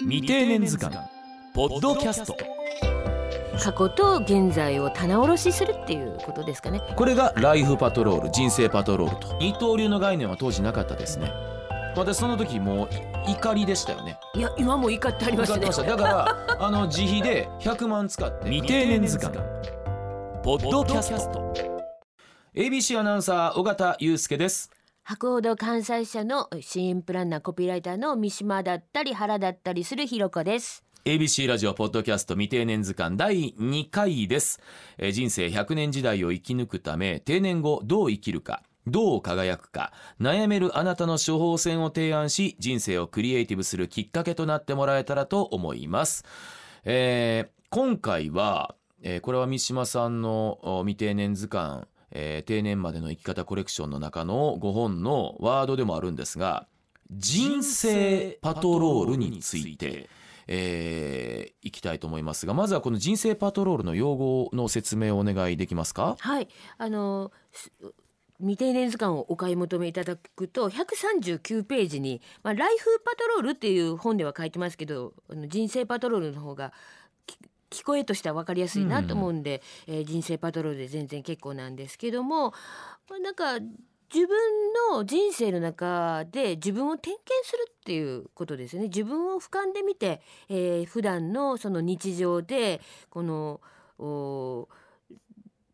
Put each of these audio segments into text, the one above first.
未定年図鑑ポッドキャスト。過去と現在を棚卸しするっていうことですかね。これがライフパトロール人生パトロールと。二刀流の概念は当時なかったですね。私その時もう怒りでしたよね。いや今も怒ってありましただから あの自費で100万使って未定年図鑑。ポッドキャスト。ABC アナウンサー尾形祐介です博報堂関西社の支援プランナーコピーライターの三島だったり原だったりするひろこです。ABC ラジオポッドキャスト未定年図鑑第2回です、えー人生100年時代を生き抜くため定年後どう生きるかどう輝くか悩めるあなたの処方箋を提案し人生をクリエイティブするきっかけとなってもらえたらと思います、えー今回は、えーこれは三島さんの未定年図鑑、えー定年までの生き方コレクションの中の5本のワードでもあるんですが人生パトロールについてえーいきたいと思いますがまずはこの人生パトロールの用語の説明をお願いできますか？はい。あの未定年図鑑をお買い求めいただくと139ページに「まあ、ライフパトロール」っていう本では書いてますけどあの人生パトロールの方が聞こえとしては分かりやすいなと思うんで、えー人生パトロールで全然結構なんですけども、まあ、なんか自分の人生の中で自分を点検するっていうことですよね。自分を俯瞰で見て、えー、普段のその日常でこのお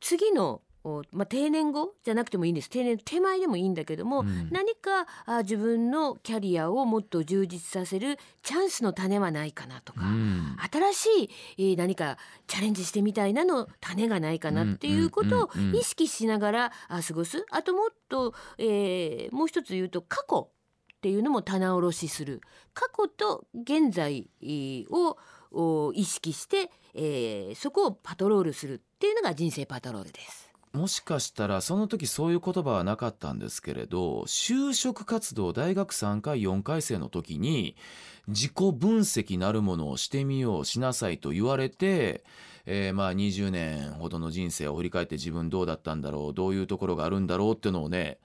次のおまあ、定年後じゃなくてもいいんです。定年手前でもいいんだけども、うん。何かあ自分のキャリアをもっと充実させるチャンスの種はないかなとか、うん。新しい、えー何かチャレンジしてみたいなの種がないかなっていうことを意識しながらあ過ごす。あともっと、えーもう一つ言うと過去っていうのも棚卸しする。過去と現在えーをお意識して、えーそこをパトロールするっていうのが人生パトロールです。もしかしたらその時そういう言葉はなかったんですけれど就職活動大学3回4回生の時に自己分析なるものをしてみようしなさいと言われて、えーまあ20年ほどの人生を振り返って自分どうだったんだろうどういうところがあるんだろうっていうのをね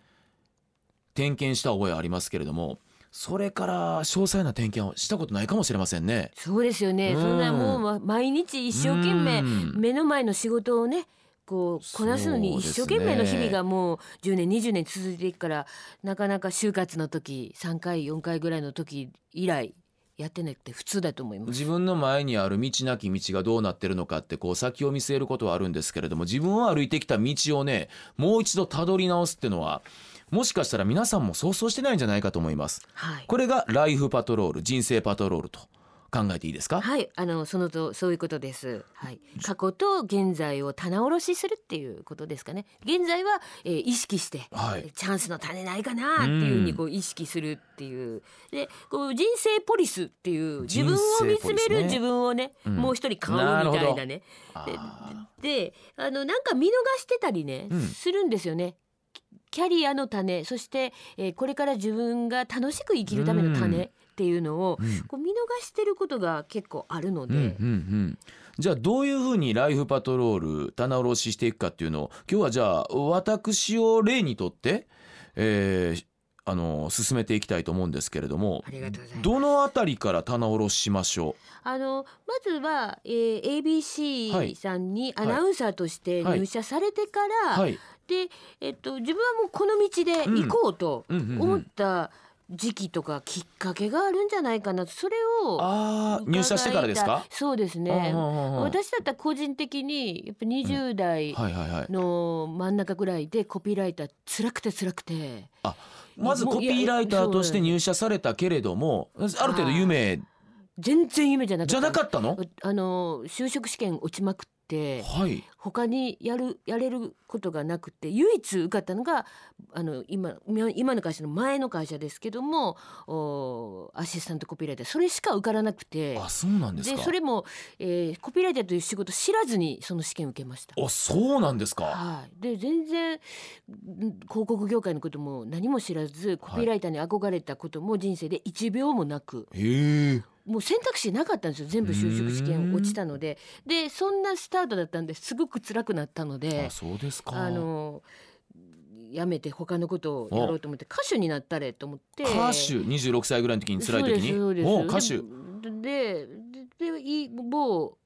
点検した覚えありますけれどもそれから詳細な点検をしたことないかもしれませんね。そうですよね、うんそんなもうま毎日一生懸命うん。目の前の仕事をねこうこなすのに一生懸命の日々がもう10年20年続いていくからなかなか就活の時3回4回ぐらいの時以来やってなくて普通だと思います。自分の前にある道なき道がどうなってるのかってこう先を見据えることはあるんですけれども自分を歩いてきた道をねもう一度たどり直すっていうのはもしかしたら皆さんも想像してないんじゃないかと思います。はい。これがライフパトロール人生パトロールと考えていいですか？はい、あのそのとそういうことです。はい、過去と現在を棚卸しするっていうことですかね。現在は、えー意識して、はい。チャンスの種ないかなっていうふうにこう意識するっていう。で、こう人生ポリスっていう自分を見つめる自分をね、うん。もう一人買おうみたいなね。あで、あのなんか見逃してたりね、うん。するんですよね。キャリアの種、そして、えーこれから自分が楽しく生きるための種っていうのを、こう見逃してることが結構あるので。うんうんうん、じゃあどういうふうにライフパトロール棚卸ししていくかっていうのを今日はじゃあ私を例にとって、えーあの進めていきたいと思うんですけれどもどのあたりから棚卸ししましょあのまずは、えー、はい。ABC さんにアナウンサーとしてはい。入社されてから、うはい、で、えっと、自分はもうこの道で行こうとうんうんうん。思った時期とかきっかけがあるんじゃないかなそれをああ入社してからですか？そうですね。私だったら個人的にやっぱ20代の真ん中ぐらいでコピーライター辛くて。辛くてまずコピーライターとして入社されたけれどもある程度夢全然夢じゃなかったじゃなかったの？あの就職試験落ちまくってはい。他にやるやれることがなくて唯一受かったのがあの今今今の会社の前の会社ですけどもおアシスタントコピーライター。それしか受からなくて。あそうなんですか。それも、えーコピーライターという仕事知らずにその試験受けました。あそうなんですか。はい、で全然ん広告業界のことも何も知らずコピーライターに憧れたことも人生で1秒もなく、へえもう選択肢なかったんですよ。全部就職試験落ちたので。でそんなスタートだったんです。ごく辛くなったのであそうですか。あのやめて他のことをやろうと思って歌手になったれと思って。歌手？26歳ぐらいの時に辛い時に？そうですそうです。お歌手。ででで某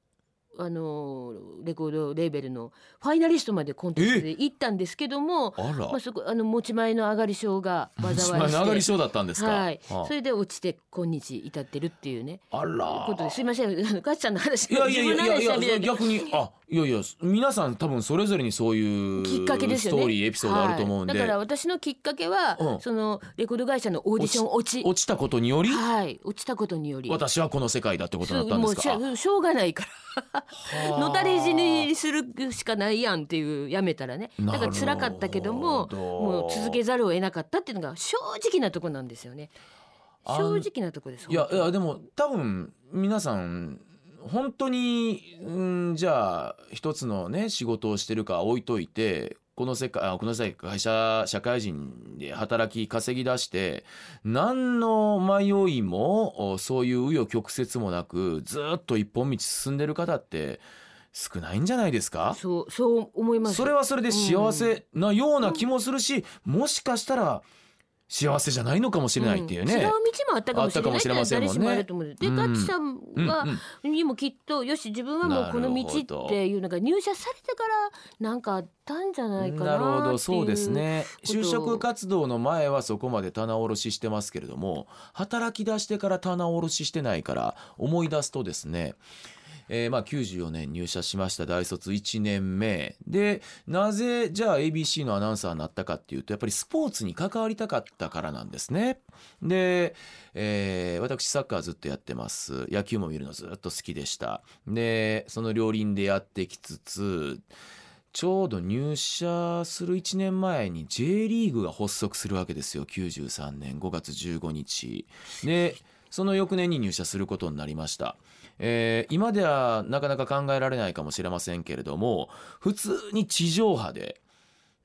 あのレコードレーベルのファイナリストまでコンテストで行ったんですけども、あら。まあ、そこあの持ち前の上がり症が災いしての上がり症だったんですか、はい。はあ。それで落ちて今日至ってるっていうね。あら。ことですいません。ガッチさんの話いやいやいやいやいやいに逆にあいやいや皆さん多分それぞれにそういうきっかけですよね。ストーリーエピソードあると思うんで、はい、だから私のきっかけは、うん。そのレコード会社のオーディション落ち落ち。たことにより、はい。落ちたことにより。私はこの世界だってことになったんですか？しょしょうがないから。あのたれ死にするしかないやんっていうやめたらね。だから辛かったけどももう続けざるを得なかったっていうのが正直なとこなんですよね。正直なとこですいやいやでも多分皆さん本当にうんじゃあ一つのね仕事をしてるか置いといてこの世界あこの会社社会人で働き稼ぎ出して何の迷いもおそういう紆余曲折もなくずっと一本道進んでる方って少ないんじゃないですか？そうそう思います。それはそれで幸せなような気もするし、もしかしたら幸せじゃないのかもしれないっていうね。ん。違う道もあったかもしれないあったかもしれませんもんね。誰しもあると思う。で、うん。ガッチさんは、うにもきっとよし自分はもうこの道っていうのが入社されてからなんかあったんじゃないかななるほっていうど。そうですね。就職活動の前はそこまで棚卸ししてますけれども働き出してから棚卸ししてないから思い出すとですねえーまあ94年入社しました。大卒1年目。でなぜじゃあ ABC のアナウンサーになったかっていうとやっぱりスポーツに関わりたかったからなんですね。で、えー私サッカーずっとやってます。野球も見るのずっと好きでした。でその両輪でやってきつつちょうど入社する1年前に J リーグが発足するわけですよ。93年5月15日。でその翌年に入社することになりました、えー今ではなかなか考えられないかもしれませんけれども普通に地上波で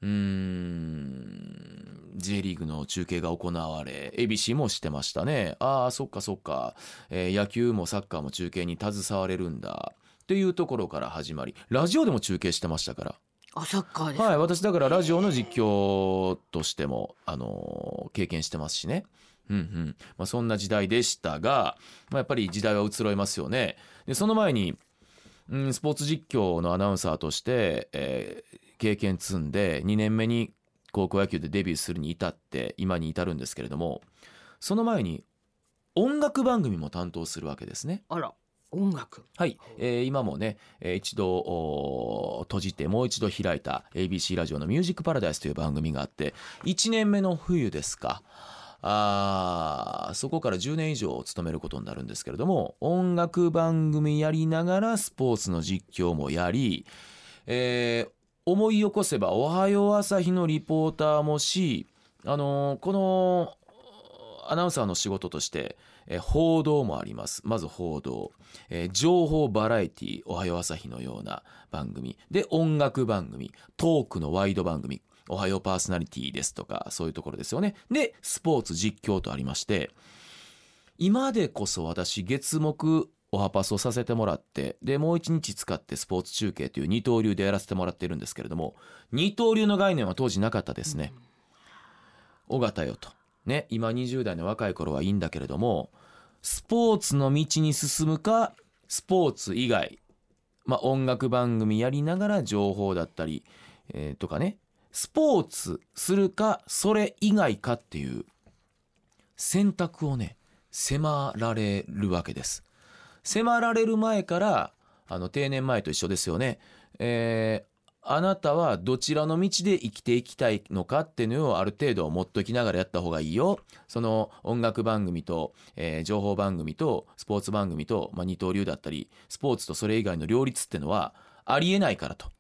うーん J リーグの中継が行われ ABC もしてましたね。ああそっかそっか、えー野球もサッカーも中継に携われるんだ。っていうところから始まりラジオでも中継してましたから。あサッカーです、はい、私だからラジオの実況としても、あのー経験してますしね。うんうんまあ、そんな時代でしたが、まあ、やっぱり時代は移ろいますよね。でその前に、うん、スポーツ実況のアナウンサーとして、えー経験積んで2年目に高校野球でデビューするに至って今に至るんですけれどもその前に音楽番組も担当するわけですね。あら音楽はい、えー今もね、えー一度閉じてもう一度開いた ABC ラジオの「ミュージックパラダイス」という番組があって1年目の冬ですかあそこから10年以上勤めることになるんですけれども音楽番組やりながらスポーツの実況もやり、えー思い起こせば「おはよう朝日」のリポーターもし、あのーこのアナウンサーの仕事として、えー報道もあります。まず報道、えー情報バラエティおはよう朝日のような番組。で音楽番組。トークのワイド番組。おはようパーソナリティですとかそういうところですよねでスポーツ実況とありまして今でこそ私月木おはパスをさせてもらってでもう一日使ってスポーツ中継という二刀流でやらせてもらってるんですけれども二刀流の概念は当時なかったですね。尾形よと。ね、今20代の若い頃はいいんだけれどもスポーツの道に進むかスポーツ以外、まあ、音楽番組やりながら情報だったり、えーとかねスポーツするかそれ以外かっていう選択をね迫られるわけです。迫られる前からあの定年前と一緒ですよね。えーあなたはどちらの道で生きていきたいのかっていうのをある程度持っときながらやった方がいいよ。その音楽番組と、えー情報番組とスポーツ番組と、まあ、二刀流だったりスポーツとそれ以外の両立ってのはありえないからと。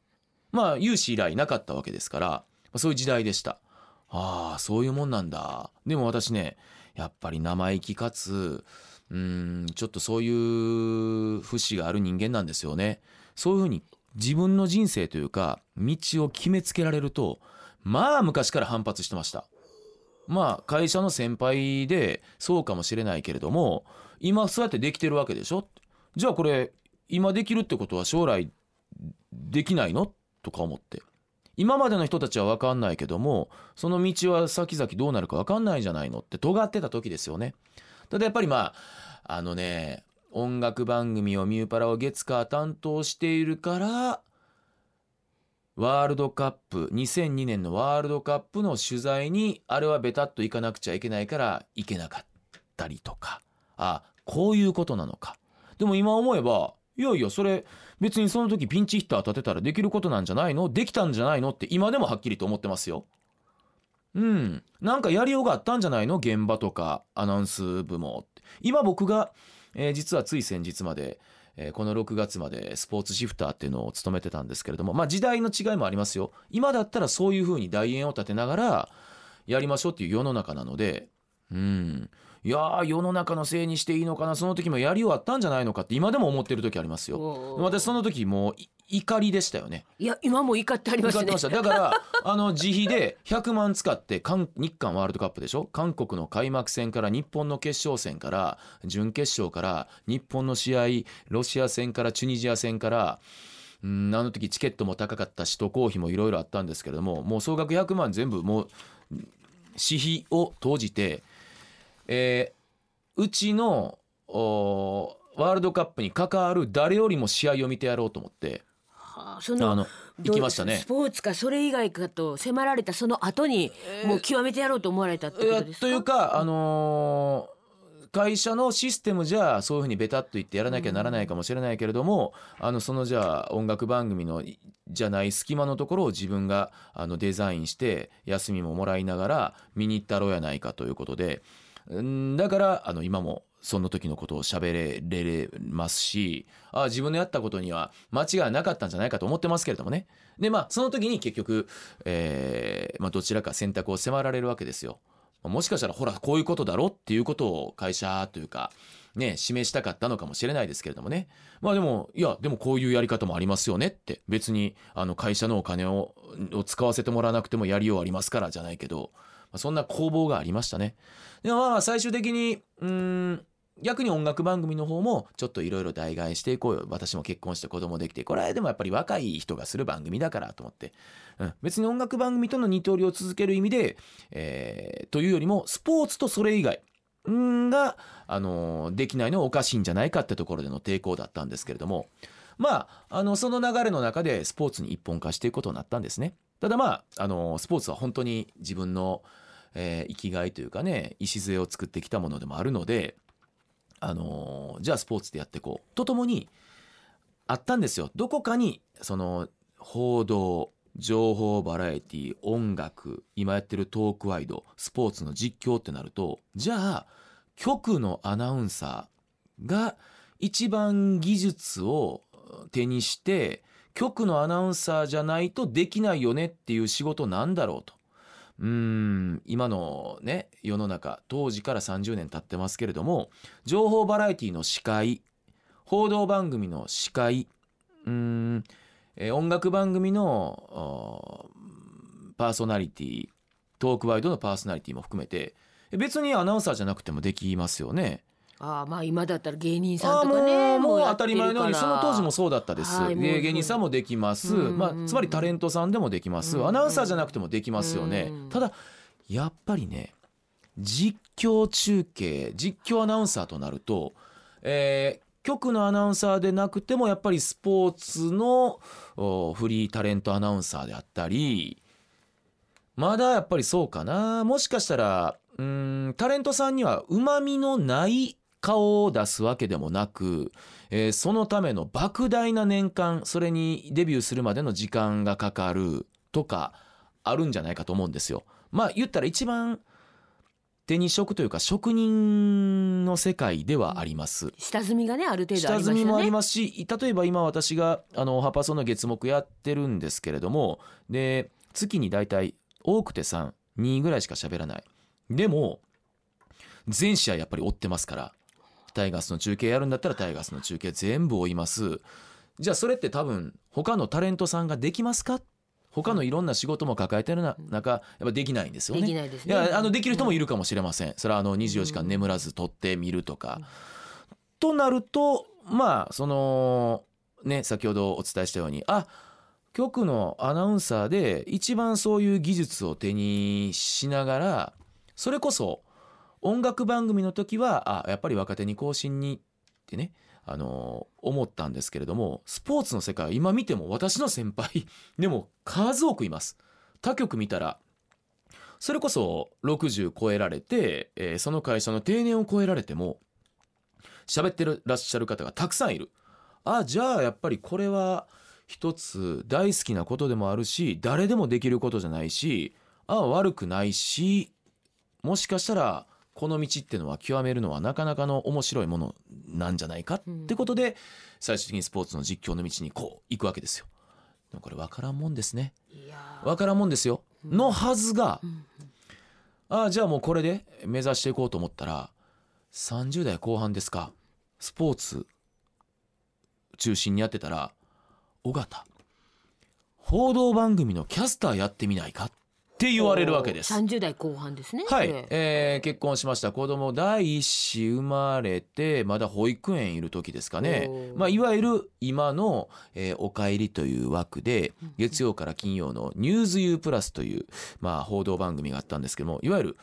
まあ有史以来なかったわけですから、まあそういう時代でした。ああそういうもんなんだ。でも私ねやっぱり生意気かつうんちょっとそういう節がある人間なんですよね。そういうふうに自分の人生というか道を決めつけられるとまあ昔から反発してました。まあ会社の先輩でそうかもしれないけれども今そうやってできてるわけでしょ？じゃあこれ今できるってことは将来できないの？とか思って。今までの人たちは分かんないけどもその道は先々どうなるか分かんないじゃないのって尖ってた時ですよね。ただやっぱりまああのね音楽番組をミューパラを月火担当しているからワールドカップ2002年のワールドカップの取材にあれはベタっと行かなくちゃいけないから行けなかったりとか。あこういうことなのか。でも今思えばいやいやそれ別にその時ピンチヒッター立てたらできることなんじゃないの？できたんじゃないの？って今でもはっきりと思ってますよ。うん。なんかやりようがあったんじゃないの？現場とかアナウンス部も。今僕が、えー実はつい先日まで、えーこの6月までスポーツシフターっていうのを務めてたんですけれどもまあ時代の違いもありますよ。今だったらそういうふうに代演を立てながらやりましょうっていう世の中なのでうん。いやー世の中のせいにしていいのかなその時もやりようあったんじゃないのかって今でも思ってる時ありますよ。私その時もうい怒りでしたよね。いや今も怒ってありますね。使ってました。だから あの自費で100万使って韓日韓ワールドカップでしょ？韓国の開幕戦から日本の決勝戦から準決勝から日本の試合ロシア戦からチュニジア戦からうんあの時チケットも高かったし渡航費もいろいろあったんですけれどももう総額100万全部もう私費を投じて、えーうちのおワールドカップに関わる誰よりも試合を見てやろうと思って。はあその行きましたね。ス。ポーツかそれ以外かと迫られたその後にもう極めてやろうと思われたってことですか？というか、あのー会社のシステムじゃそういうふうにベタっと言ってやらなきゃならないかもしれないけれども、あのそのじゃあ音楽番組のいじゃない隙間のところを自分があのデザインして休みももらいながら見に行ったろうやないかということでうんだからあの今もその時のことを喋れれますしあ自分のやったことには間違いなかったんじゃないかと思ってますけれどもねでまあその時に結局、えーまあ、どちらか選択を迫られるわけですよ。もしかしたらほらこういうことだろっていうことを会社というかね示したかったのかもしれないですけれどもねまあでもいやでもこういうやり方もありますよねって別にあの会社のお金を使わせてもらわなくてもやりようありますからじゃないけど、あ、そんな攻防がありましたね。でもまあ最終的にうん逆に音楽番組の方もちょっといろいろ代替していこうよ。私も結婚して子供できてこれはでもやっぱり若い人がする番組だからと思って、うん、別に音楽番組との二刀流を続ける意味で、えーというよりもスポーツとそれ以外。が、あのーできないのはおかしいんじゃないかってところでの抵抗だったんですけれども。まああのその流れの中でスポーツに一本化していくことになったんですね。ただまあ、あのスポーツは本当に自分の、えー生きがいというかね礎を作ってきたものでもあるので、あのじゃあスポーツでやっていこうとともにあったんですよどこかにその報道情報バラエティ音楽今やってるトークワイドスポーツの実況ってなるとじゃあ局のアナウンサーが一番技術を手にして局のアナウンサーじゃないとできないよねっていう仕事なんだろうと。うん今のね世の中当時から30年経ってますけれども情報バラエティの司会報道番組の司会うん、え音楽番組のパーソナリティトークワイドのパーソナリティも含めて別にアナウンサーじゃなくてもできますよね。ああまあ今だったら芸人さんとかねもう当たり前のようにその当時もそうだったです。はいで芸人さんもできます、うんうんまあ、つまりタレントさんでもできます、うんうんアナウンサーじゃなくてもできますよね、うんただやっぱりね実況中継実況アナウンサーとなると、えー局のアナウンサーでなくてもやっぱりスポーツのおフリータレントアナウンサーであったりまだやっぱりそうかな。もしかしたらうーんタレントさんにはうまみのない顔を出すわけでもなく、えーそのための莫大な年間それにデビューするまでの時間がかかるとかあるんじゃないかと思うんですよ。まあ言ったら一番手に職というか職人の世界ではあります。下積みがねある程度あ下りますよね積みもありますし例えば今私があのハパソの月目やってるんですけれどもで月に大体多くて32ぐらいしか喋らないでも全試合やっぱり追ってますからタイガースの中継やるんだったらタイガースの中継全部追います。じゃあそれって多分他のタレントさんができますか？他のいろんな仕事も抱えてるな中やっぱできないんですよね。できないですいねやあのできる人もいるかもしれません。それはあの24時間眠らず撮ってみるとか。となるとまあそのね先ほどお伝えしたようにあ局のアナウンサーで一番そういう技術を手にしながらそれこそ音楽番組の時はあやっぱり若手に更新にってねあの思ったんですけれどもスポーツの世界は今見ても私の先輩 でも数多くいます。他局見たらそれこそ60超えられて、えーその会社の定年を超えられても喋ってらっしゃる方がたくさんいる。あじゃあやっぱりこれは一つ大好きなことでもあるし誰でもできることじゃないしあ悪くないしもしかしたらこの道っていうのは極めるのはなかなかの面白いものなんじゃないかってことで最終的にスポーツの実況の道にこう行くわけですよ。でもこれ分からんもんですね。分からんもんですよ。のはずがああじゃあもうこれで目指していこうと思ったら30代後半ですかスポーツ中心にやってたら尾形報道番組のキャスターやってみないかって言われるわけです。30代後半ですねはい。えー結婚しました。子供第一子生まれてまだ保育園いる時ですかね。まあ、いわゆる今の、えーおかえり」という枠でうん月曜から金曜の「ニューズ U プラス」という、まあ、報道番組があったんですけどもいわゆる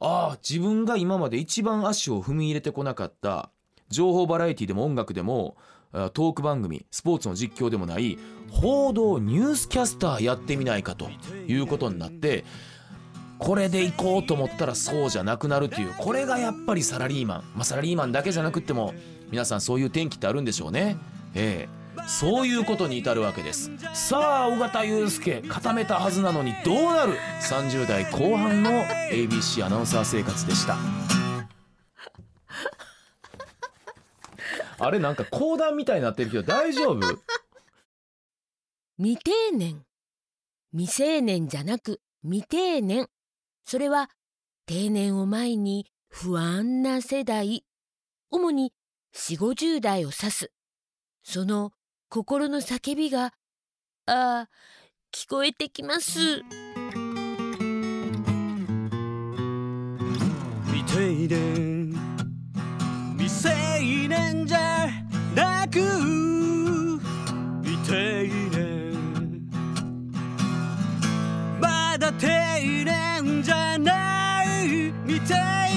ああ自分が今まで一番足を踏み入れてこなかった情報バラエティでも音楽でもあトーク番組スポーツの実況でもない報道ニュースキャスターやってみないかということになってこれで行こうと思ったらそうじゃなくなるというこれがやっぱりサラリーマン、まあ、サラリーマンだけじゃなくっても皆さんそういう転機ってあるんでしょうね。ええ。そういうことに至るわけです。さあ尾形祐介固めたはずなのにどうなる？30代後半の ABC アナウンサー生活でした。あれなんか講談みたいになってるけど大丈夫？未定年。未成年じゃなく未定年。それは定年を前に不安な世代。主に4 5 0代を指す。その心の叫びがああ聞こえてきます。未定年青年じゃなく未定年まだ定年じゃない。未定年